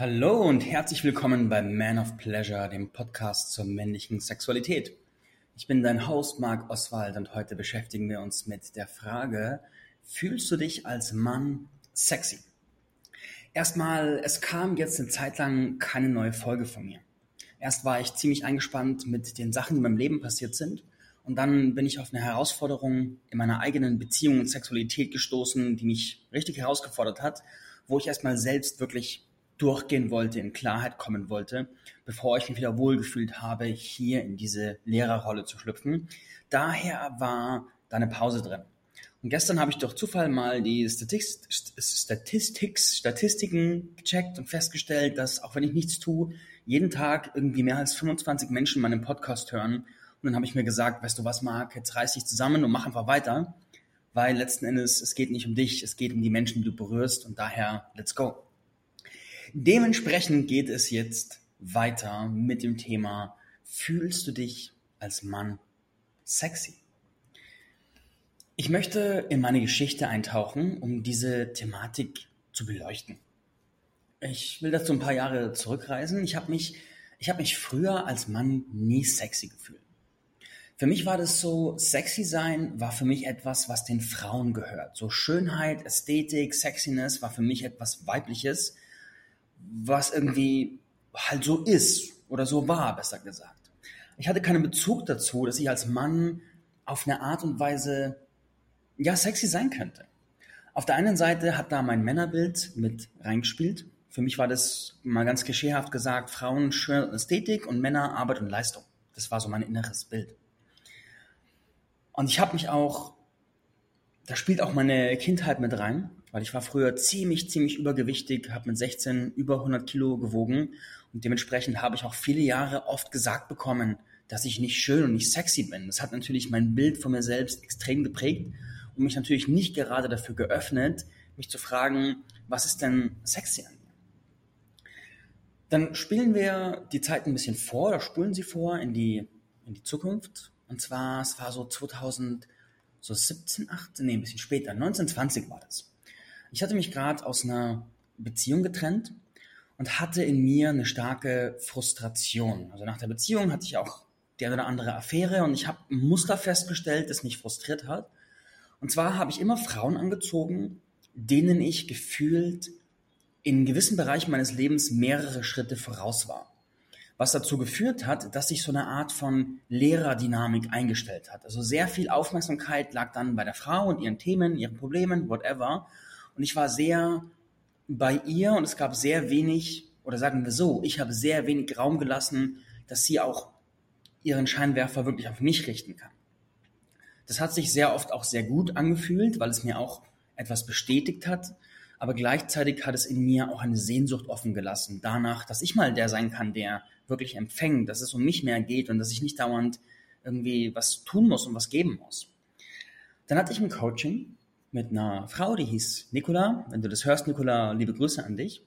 Hallo und herzlich willkommen bei Man of Pleasure, dem Podcast zur männlichen Sexualität. Ich bin dein Host Marc Oswald und heute beschäftigen wir uns mit der Frage, fühlst du dich als Mann sexy? Erstmal, es kam jetzt eine Zeit lang keine neue Folge von mir. Erst war ich ziemlich eingespannt mit den Sachen, die in meinem Leben passiert sind. Und dann bin ich auf eine Herausforderung in meiner eigenen Beziehung und Sexualität gestoßen, die mich richtig herausgefordert hat, wo ich erstmal selbst wirklich durchgehen wollte, in Klarheit kommen wollte, bevor ich mich wieder wohlgefühlt habe, hier in diese Lehrerrolle zu schlüpfen. Daher war da eine Pause drin. Und gestern habe ich durch Zufall mal die Statistics, Statistiken gecheckt und festgestellt, dass auch wenn ich nichts tue, jeden Tag irgendwie mehr als 25 Menschen meinen Podcast hören. Und dann habe ich mir gesagt, weißt du was, Marc, jetzt reiß dich zusammen und mach einfach weiter, weil letzten Endes es geht nicht um dich, es geht um die Menschen, die du berührst und daher let's go. Dementsprechend geht es jetzt weiter mit dem Thema, fühlst du dich als Mann sexy? Ich möchte in meine Geschichte eintauchen, um diese Thematik zu beleuchten. Ich will dazu ein paar Jahre zurückreisen. Ich habe mich, ich habe mich früher als Mann nie sexy gefühlt. Für mich war das so, sexy sein war für mich etwas, was den Frauen gehört. So Schönheit, Ästhetik, Sexiness war für mich etwas Weibliches was irgendwie halt so ist oder so war, besser gesagt. Ich hatte keinen Bezug dazu, dass ich als Mann auf eine Art und Weise ja sexy sein könnte. Auf der einen Seite hat da mein Männerbild mit reingespielt. Für mich war das mal ganz klischeehaft gesagt, Frauen schön Ästhetik und Männer Arbeit und Leistung. Das war so mein inneres Bild. Und ich habe mich auch, da spielt auch meine Kindheit mit rein weil ich war früher ziemlich, ziemlich übergewichtig, habe mit 16 über 100 Kilo gewogen und dementsprechend habe ich auch viele Jahre oft gesagt bekommen, dass ich nicht schön und nicht sexy bin. Das hat natürlich mein Bild von mir selbst extrem geprägt und mich natürlich nicht gerade dafür geöffnet, mich zu fragen, was ist denn sexy an mir? Dann spielen wir die Zeit ein bisschen vor oder spulen sie vor in die, in die Zukunft. Und zwar, es war so 2017, 18, nee, ein bisschen später, 1920 war das. Ich hatte mich gerade aus einer Beziehung getrennt und hatte in mir eine starke Frustration. Also nach der Beziehung hatte ich auch der oder andere Affäre und ich habe ein Muster festgestellt, das mich frustriert hat. Und zwar habe ich immer Frauen angezogen, denen ich gefühlt in gewissen Bereichen meines Lebens mehrere Schritte voraus war. Was dazu geführt hat, dass sich so eine Art von Lehrerdynamik eingestellt hat. Also sehr viel Aufmerksamkeit lag dann bei der Frau und ihren Themen, ihren Problemen, whatever. Und ich war sehr bei ihr und es gab sehr wenig, oder sagen wir so, ich habe sehr wenig Raum gelassen, dass sie auch ihren Scheinwerfer wirklich auf mich richten kann. Das hat sich sehr oft auch sehr gut angefühlt, weil es mir auch etwas bestätigt hat, aber gleichzeitig hat es in mir auch eine Sehnsucht offen gelassen, danach, dass ich mal der sein kann, der wirklich empfängt, dass es um mich mehr geht und dass ich nicht dauernd irgendwie was tun muss und was geben muss. Dann hatte ich ein Coaching mit einer Frau, die hieß Nicola. Wenn du das hörst, Nicola, liebe Grüße an dich.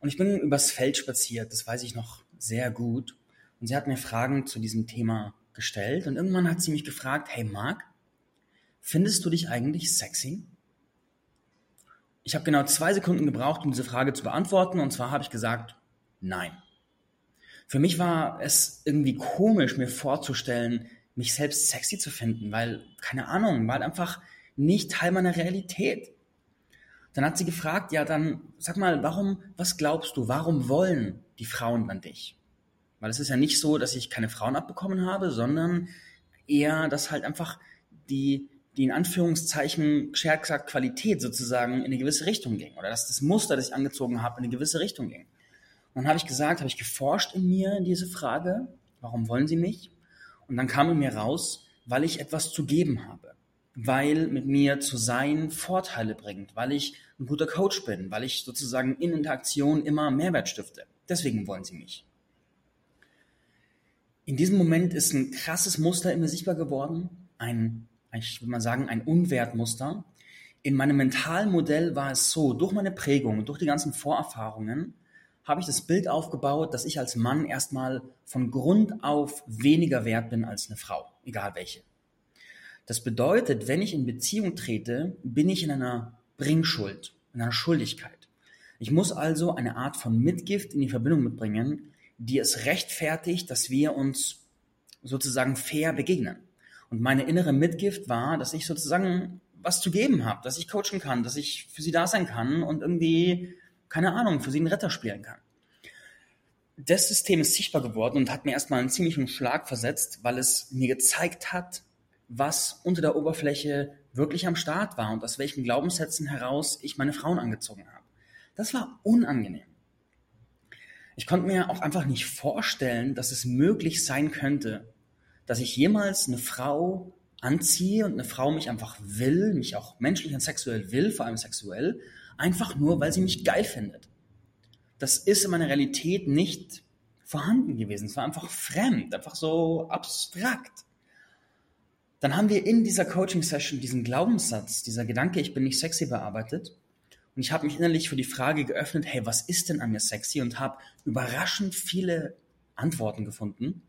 Und ich bin übers Feld spaziert, das weiß ich noch sehr gut. Und sie hat mir Fragen zu diesem Thema gestellt. Und irgendwann hat sie mich gefragt, hey Marc, findest du dich eigentlich sexy? Ich habe genau zwei Sekunden gebraucht, um diese Frage zu beantworten. Und zwar habe ich gesagt, nein. Für mich war es irgendwie komisch, mir vorzustellen, mich selbst sexy zu finden, weil, keine Ahnung, weil einfach nicht Teil meiner Realität. Dann hat sie gefragt, ja, dann sag mal, warum, was glaubst du, warum wollen die Frauen dann dich? Weil es ist ja nicht so, dass ich keine Frauen abbekommen habe, sondern eher, dass halt einfach die, die in Anführungszeichen, geschert gesagt, Qualität sozusagen in eine gewisse Richtung ging. Oder dass das Muster, das ich angezogen habe, in eine gewisse Richtung ging. Und dann habe ich gesagt, habe ich geforscht in mir diese Frage, warum wollen sie mich? Und dann kam in mir raus, weil ich etwas zu geben habe weil mit mir zu sein Vorteile bringt, weil ich ein guter Coach bin, weil ich sozusagen in Interaktion immer Mehrwert stifte. Deswegen wollen sie mich. In diesem Moment ist ein krasses Muster in mir sichtbar geworden, ein, ich würde mal sagen, ein Unwertmuster. In meinem Mentalmodell war es so, durch meine Prägung, durch die ganzen Vorerfahrungen, habe ich das Bild aufgebaut, dass ich als Mann erstmal von Grund auf weniger wert bin als eine Frau, egal welche. Das bedeutet, wenn ich in Beziehung trete, bin ich in einer Bringschuld, in einer Schuldigkeit. Ich muss also eine Art von Mitgift in die Verbindung mitbringen, die es rechtfertigt, dass wir uns sozusagen fair begegnen. Und meine innere Mitgift war, dass ich sozusagen was zu geben habe, dass ich coachen kann, dass ich für sie da sein kann und irgendwie, keine Ahnung, für sie einen Retter spielen kann. Das System ist sichtbar geworden und hat mir erstmal einen ziemlichen Schlag versetzt, weil es mir gezeigt hat, was unter der Oberfläche wirklich am Start war und aus welchen Glaubenssätzen heraus ich meine Frauen angezogen habe. Das war unangenehm. Ich konnte mir auch einfach nicht vorstellen, dass es möglich sein könnte, dass ich jemals eine Frau anziehe und eine Frau mich einfach will, mich auch menschlich und sexuell will, vor allem sexuell, einfach nur, weil sie mich geil findet. Das ist in meiner Realität nicht vorhanden gewesen. Es war einfach fremd, einfach so abstrakt. Dann haben wir in dieser Coaching-Session diesen Glaubenssatz, dieser Gedanke, ich bin nicht sexy bearbeitet. Und ich habe mich innerlich für die Frage geöffnet, hey, was ist denn an mir sexy? Und habe überraschend viele Antworten gefunden.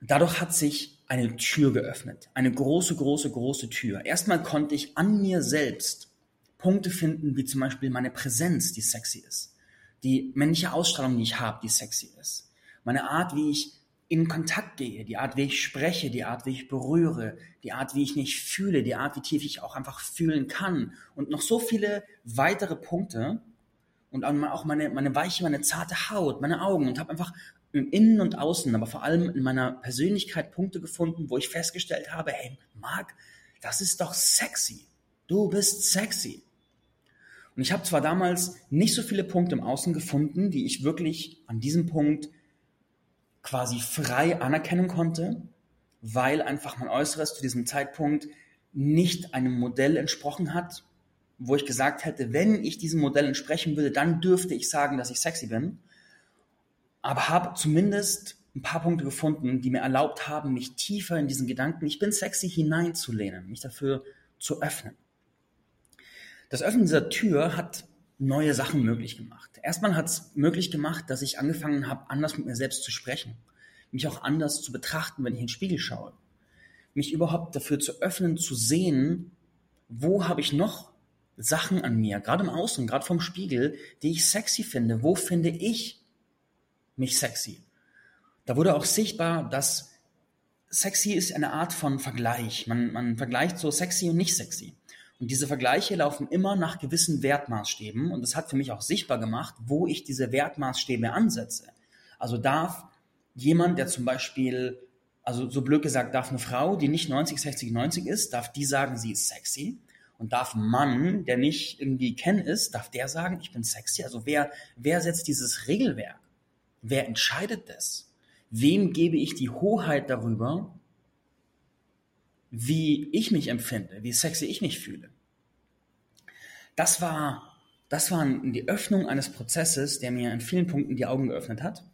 Dadurch hat sich eine Tür geöffnet. Eine große, große, große Tür. Erstmal konnte ich an mir selbst Punkte finden, wie zum Beispiel meine Präsenz, die sexy ist. Die männliche Ausstrahlung, die ich habe, die sexy ist. Meine Art, wie ich in Kontakt gehe, die Art, wie ich spreche, die Art, wie ich berühre, die Art, wie ich mich fühle, die Art, wie tief ich auch einfach fühlen kann und noch so viele weitere Punkte und auch meine, meine weiche, meine zarte Haut, meine Augen und habe einfach im Innen und Außen, aber vor allem in meiner Persönlichkeit Punkte gefunden, wo ich festgestellt habe, hey, Marc, das ist doch sexy. Du bist sexy. Und ich habe zwar damals nicht so viele Punkte im Außen gefunden, die ich wirklich an diesem Punkt quasi frei anerkennen konnte, weil einfach mein Äußeres zu diesem Zeitpunkt nicht einem Modell entsprochen hat, wo ich gesagt hätte, wenn ich diesem Modell entsprechen würde, dann dürfte ich sagen, dass ich sexy bin. Aber habe zumindest ein paar Punkte gefunden, die mir erlaubt haben, mich tiefer in diesen Gedanken, ich bin sexy hineinzulehnen, mich dafür zu öffnen. Das Öffnen dieser Tür hat neue Sachen möglich gemacht. Erstmal hat es möglich gemacht, dass ich angefangen habe, anders mit mir selbst zu sprechen, mich auch anders zu betrachten, wenn ich in den Spiegel schaue, mich überhaupt dafür zu öffnen, zu sehen, wo habe ich noch Sachen an mir, gerade im Außen, gerade vom Spiegel, die ich sexy finde. Wo finde ich mich sexy? Da wurde auch sichtbar, dass sexy ist eine Art von Vergleich. Man, man vergleicht so sexy und nicht sexy. Und diese Vergleiche laufen immer nach gewissen Wertmaßstäben und das hat für mich auch sichtbar gemacht, wo ich diese Wertmaßstäbe ansetze. Also darf jemand, der zum Beispiel, also so blöd gesagt, darf eine Frau, die nicht 90, 60, 90 ist, darf die sagen, sie ist sexy und darf ein Mann, der nicht irgendwie Ken ist, darf der sagen, ich bin sexy. Also wer, wer setzt dieses Regelwerk? Wer entscheidet das? Wem gebe ich die Hoheit darüber, wie ich mich empfinde, wie sexy ich mich fühle. Das war, das war die Öffnung eines Prozesses, der mir in vielen Punkten die Augen geöffnet hat.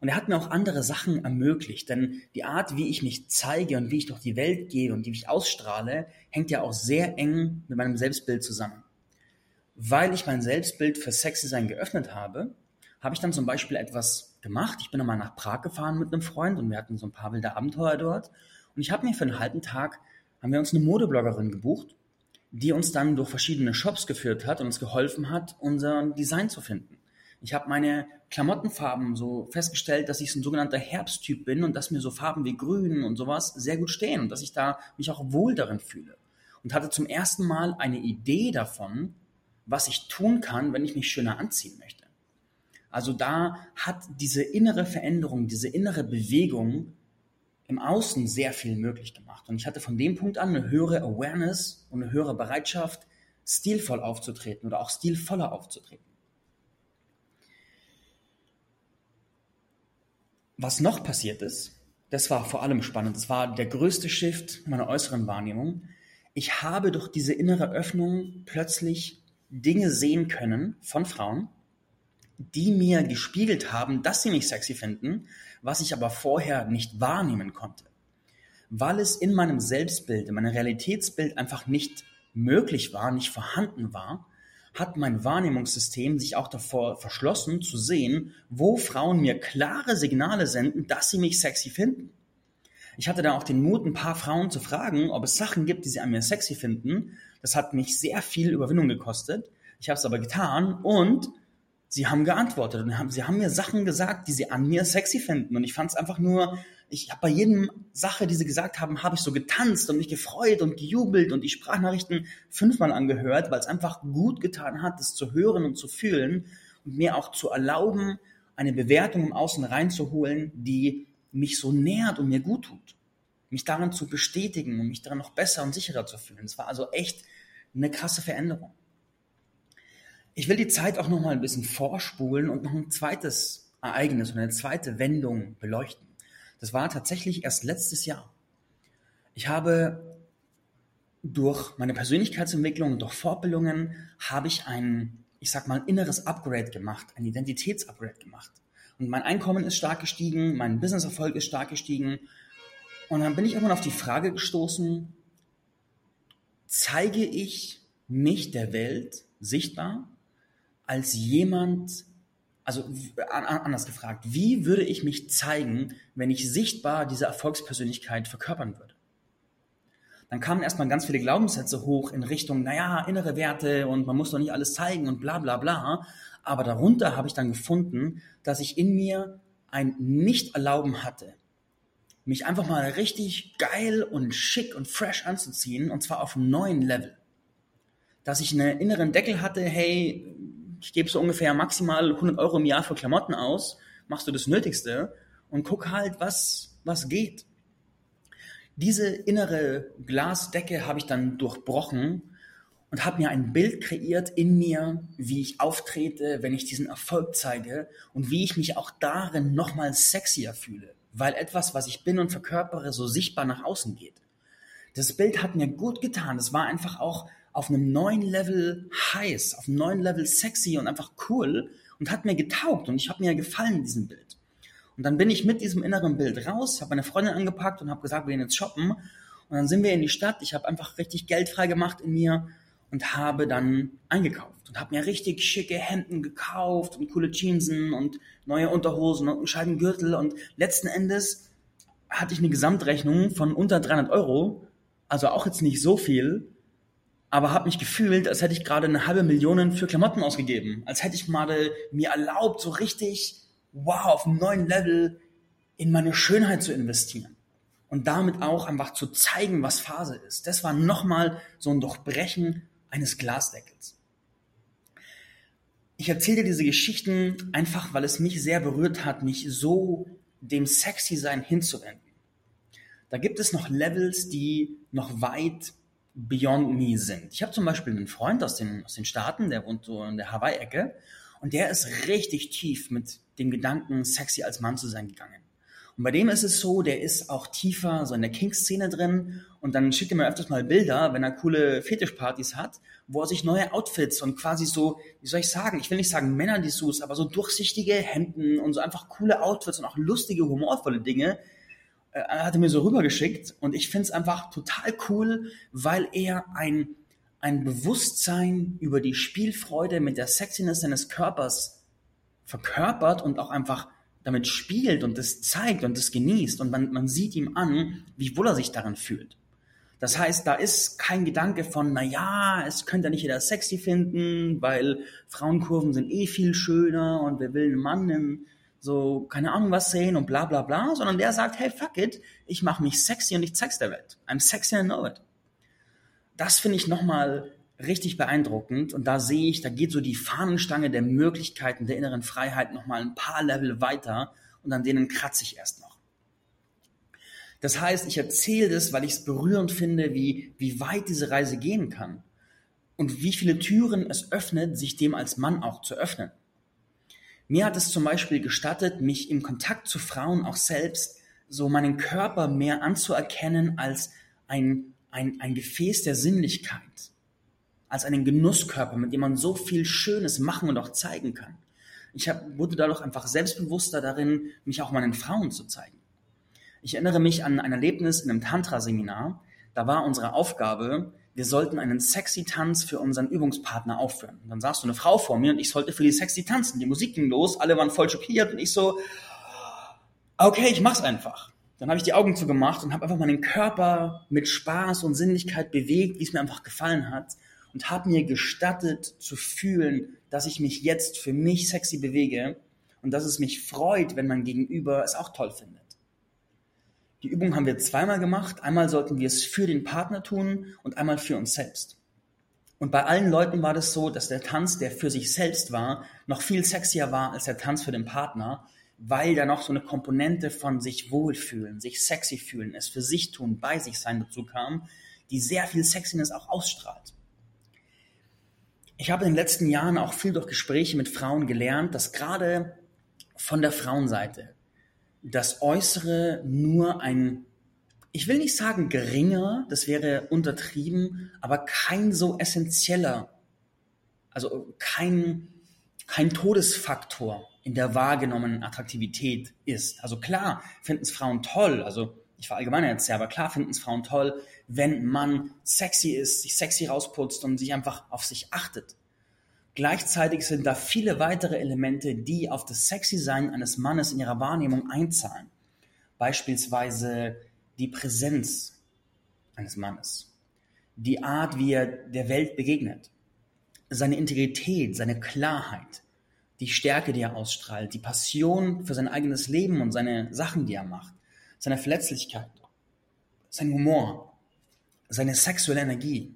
Und er hat mir auch andere Sachen ermöglicht, denn die Art, wie ich mich zeige und wie ich durch die Welt gehe und wie ich ausstrahle, hängt ja auch sehr eng mit meinem Selbstbild zusammen. Weil ich mein Selbstbild für Sexy sein geöffnet habe, habe ich dann zum Beispiel etwas gemacht. Ich bin nochmal nach Prag gefahren mit einem Freund und wir hatten so ein paar wilde Abenteuer dort. Und ich habe mir für einen halben Tag haben wir uns eine Modebloggerin gebucht, die uns dann durch verschiedene Shops geführt hat und uns geholfen hat, unser Design zu finden. Ich habe meine Klamottenfarben so festgestellt, dass ich so ein sogenannter Herbsttyp bin und dass mir so Farben wie Grün und sowas sehr gut stehen und dass ich da mich auch wohl darin fühle. Und hatte zum ersten Mal eine Idee davon, was ich tun kann, wenn ich mich schöner anziehen möchte. Also da hat diese innere Veränderung, diese innere Bewegung im Außen sehr viel möglich gemacht. Und ich hatte von dem Punkt an eine höhere Awareness und eine höhere Bereitschaft, stilvoll aufzutreten oder auch stilvoller aufzutreten. Was noch passiert ist, das war vor allem spannend. Das war der größte Shift meiner äußeren Wahrnehmung. Ich habe durch diese innere Öffnung plötzlich Dinge sehen können von Frauen, die mir gespiegelt haben, dass sie mich sexy finden, was ich aber vorher nicht wahrnehmen konnte. Weil es in meinem Selbstbild, in meinem Realitätsbild einfach nicht möglich war, nicht vorhanden war, hat mein Wahrnehmungssystem sich auch davor verschlossen zu sehen, wo Frauen mir klare Signale senden, dass sie mich sexy finden. Ich hatte dann auch den Mut, ein paar Frauen zu fragen, ob es Sachen gibt, die sie an mir sexy finden. Das hat mich sehr viel Überwindung gekostet, Ich habe es aber getan und sie haben geantwortet und haben, sie haben mir Sachen gesagt, die sie an mir sexy finden. Und ich fand es einfach nur, ich habe bei jedem Sache, die sie gesagt haben, habe ich so getanzt und mich gefreut und gejubelt und die Sprachnachrichten fünfmal angehört, weil es einfach gut getan hat, das zu hören und zu fühlen und mir auch zu erlauben, eine Bewertung im Außen reinzuholen, die mich so nährt und mir gut tut. Mich darin zu bestätigen und mich darin noch besser und sicherer zu fühlen. Es war also echt eine krasse Veränderung. Ich will die Zeit auch noch mal ein bisschen vorspulen und noch ein zweites Ereignis oder eine zweite Wendung beleuchten. Das war tatsächlich erst letztes Jahr. Ich habe durch meine Persönlichkeitsentwicklung und durch Fortbildungen habe ich ein, ich sag mal, inneres Upgrade gemacht, ein Identitätsupgrade gemacht. Und mein Einkommen ist stark gestiegen, mein Businesserfolg ist stark gestiegen. Und dann bin ich irgendwann auf die Frage gestoßen, zeige ich mich der Welt sichtbar als jemand, also anders gefragt, wie würde ich mich zeigen, wenn ich sichtbar diese Erfolgspersönlichkeit verkörpern würde? Dann kamen erstmal ganz viele Glaubenssätze hoch in Richtung, naja, innere Werte und man muss doch nicht alles zeigen und bla bla bla. Aber darunter habe ich dann gefunden, dass ich in mir ein Nicht-Erlauben hatte, mich einfach mal richtig geil und schick und fresh anzuziehen und zwar auf einem neuen Level. Dass ich einen inneren Deckel hatte, hey, ich gebe so ungefähr maximal 100 Euro im Jahr für Klamotten aus, machst du das Nötigste und guck halt, was, was geht. Diese innere Glasdecke habe ich dann durchbrochen und habe mir ein Bild kreiert in mir, wie ich auftrete, wenn ich diesen Erfolg zeige und wie ich mich auch darin nochmal sexier fühle, weil etwas, was ich bin und verkörpere, so sichtbar nach außen geht. Das Bild hat mir gut getan. Es war einfach auch auf einem neuen Level heiß, auf einem neuen Level sexy und einfach cool und hat mir getaugt und ich habe mir gefallen in diesem Bild. Und dann bin ich mit diesem inneren Bild raus, habe meine Freundin angepackt und habe gesagt, wir gehen jetzt shoppen. Und dann sind wir in die Stadt. Ich habe einfach richtig Geld frei gemacht in mir und habe dann eingekauft und habe mir richtig schicke Hemden gekauft und coole Jeansen und neue Unterhosen und einen scheiben Gürtel und letzten Endes hatte ich eine Gesamtrechnung von unter 300 Euro, also auch jetzt nicht so viel, aber habe mich gefühlt, als hätte ich gerade eine halbe Million für Klamotten ausgegeben. Als hätte ich mal mir erlaubt, so richtig, wow, auf einem neuen Level in meine Schönheit zu investieren. Und damit auch einfach zu zeigen, was Phase ist. Das war nochmal so ein Durchbrechen eines Glasdeckels. Ich erzähle dir diese Geschichten einfach, weil es mich sehr berührt hat, mich so dem Sexy-Sein hinzuwenden. Da gibt es noch Levels, die noch weit Beyond Me sind. Ich habe zum Beispiel einen Freund aus den, aus den Staaten, der wohnt so in der Hawaii-Ecke und der ist richtig tief mit dem Gedanken, sexy als Mann zu sein gegangen. Und bei dem ist es so, der ist auch tiefer so in der King-Szene drin und dann schickt er mir öfters mal Bilder, wenn er coole Fetischpartys hat, wo er sich neue Outfits und quasi so, wie soll ich sagen, ich will nicht sagen Männer-Dessous, aber so durchsichtige Hemden und so einfach coole Outfits und auch lustige, humorvolle Dinge, äh, hat er mir so rübergeschickt und ich finde es einfach total cool, weil er ein, ein Bewusstsein über die Spielfreude mit der Sexiness seines Körpers verkörpert und auch einfach damit spielt und das zeigt und das genießt und man, man sieht ihm an, wie wohl er sich daran fühlt. Das heißt, da ist kein Gedanke von, na ja, es könnte ja nicht jeder sexy finden, weil Frauenkurven sind eh viel schöner und wer will einen Mann im so, keine Ahnung was sehen und bla bla bla, sondern der sagt, hey, fuck it, ich mache mich sexy und ich zeig's der Welt. I'm sexy and know it. Das finde ich nochmal richtig beeindruckend und da sehe ich, da geht so die Fahnenstange der Möglichkeiten der inneren Freiheit nochmal ein paar Level weiter und an denen kratze ich erst noch. Das heißt, ich erzähle das, weil ich es berührend finde, wie, wie weit diese Reise gehen kann und wie viele Türen es öffnet, sich dem als Mann auch zu öffnen. Mir hat es zum Beispiel gestattet, mich im Kontakt zu Frauen auch selbst so meinen Körper mehr anzuerkennen als ein, ein, ein Gefäß der Sinnlichkeit, als einen Genusskörper, mit dem man so viel Schönes machen und auch zeigen kann. Ich hab, wurde dadurch einfach selbstbewusster darin, mich auch meinen Frauen zu zeigen. Ich erinnere mich an ein Erlebnis in einem Tantra-Seminar. Da war unsere Aufgabe, wir sollten einen sexy Tanz für unseren Übungspartner aufführen. Und dann saß so eine Frau vor mir und ich sollte für die sexy tanzen. Die Musik ging los, alle waren voll schockiert und ich so, okay, ich mach's einfach. Dann habe ich die Augen zugemacht und habe einfach meinen Körper mit Spaß und Sinnlichkeit bewegt, wie es mir einfach gefallen hat. und habe mir gestattet zu fühlen, dass ich mich jetzt für mich sexy bewege und dass es mich freut, wenn mein Gegenüber es auch toll findet. Die Übung haben wir zweimal gemacht. Einmal sollten wir es für den Partner tun und einmal für uns selbst. Und bei allen Leuten war das so, dass der Tanz, der für sich selbst war, noch viel sexier war als der Tanz für den Partner, weil da noch so eine Komponente von sich wohlfühlen, sich sexy fühlen, es für sich tun, bei sich sein dazu kam, die sehr viel Sexiness auch ausstrahlt. Ich habe in den letzten Jahren auch viel durch Gespräche mit Frauen gelernt, dass gerade von der Frauenseite das Äußere nur ein, ich will nicht sagen geringer, das wäre untertrieben, aber kein so essentieller, also kein, kein Todesfaktor in der wahrgenommenen Attraktivität ist. Also klar finden es Frauen toll, also ich verallgemeine jetzt ja, aber klar finden es Frauen toll, wenn man sexy ist, sich sexy rausputzt und sich einfach auf sich achtet. Gleichzeitig sind da viele weitere Elemente, die auf das sexy Sein eines Mannes in ihrer Wahrnehmung einzahlen. Beispielsweise die Präsenz eines Mannes, die Art, wie er der Welt begegnet, seine Integrität, seine Klarheit, die Stärke, die er ausstrahlt, die Passion für sein eigenes Leben und seine Sachen, die er macht, seine Verletzlichkeit, sein Humor, seine sexuelle Energie,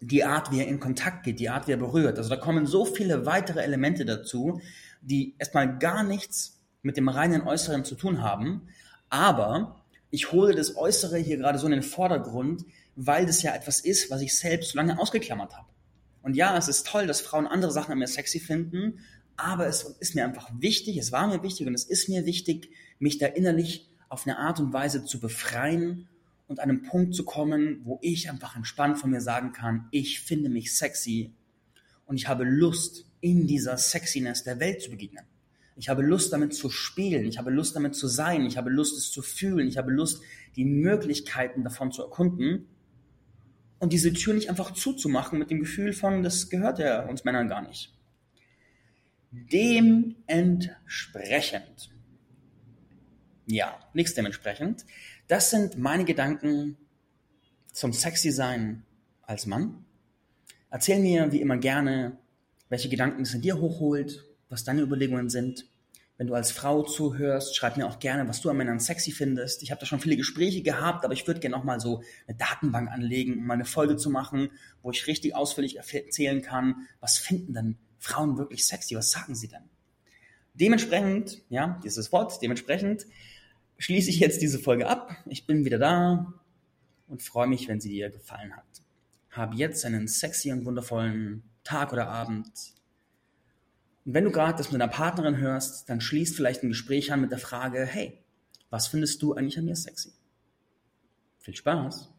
die Art, wie er in Kontakt geht, die Art, wie er berührt. Also da kommen so viele weitere Elemente dazu, die erstmal gar nichts mit dem reinen Äußeren zu tun haben, aber ich hole das Äußere hier gerade so in den Vordergrund, weil das ja etwas ist, was ich selbst so lange ausgeklammert habe. Und ja, es ist toll, dass Frauen andere Sachen an mir sexy finden, aber es ist mir einfach wichtig, es war mir wichtig und es ist mir wichtig, mich da innerlich auf eine Art und Weise zu befreien und an einen Punkt zu kommen, wo ich einfach entspannt von mir sagen kann, ich finde mich sexy und ich habe Lust, in dieser Sexiness der Welt zu begegnen. Ich habe Lust, damit zu spielen. Ich habe Lust, damit zu sein. Ich habe Lust, es zu fühlen. Ich habe Lust, die Möglichkeiten davon zu erkunden und diese Tür nicht einfach zuzumachen mit dem Gefühl von, das gehört ja uns Männern gar nicht. Dementsprechend, ja, nichts dementsprechend, das sind meine Gedanken zum Sexy Sein als Mann. Erzähl mir wie immer gerne, welche Gedanken es in dir hochholt, was deine Überlegungen sind. Wenn du als Frau zuhörst, schreib mir auch gerne, was du an Männern sexy findest. Ich habe da schon viele Gespräche gehabt, aber ich würde gerne noch mal so eine Datenbank anlegen, um mal eine Folge zu machen, wo ich richtig ausführlich erzählen kann, was finden denn Frauen wirklich sexy? Was sagen sie denn? Dementsprechend, ja, dieses Wort, dementsprechend schließe ich jetzt diese Folge ab. Ich bin wieder da und freue mich, wenn sie dir gefallen hat. Hab jetzt einen sexy und wundervollen Tag oder Abend. Und wenn du gerade das mit deiner Partnerin hörst, dann schließt vielleicht ein Gespräch an mit der Frage, hey, was findest du eigentlich an mir sexy? Viel Spaß!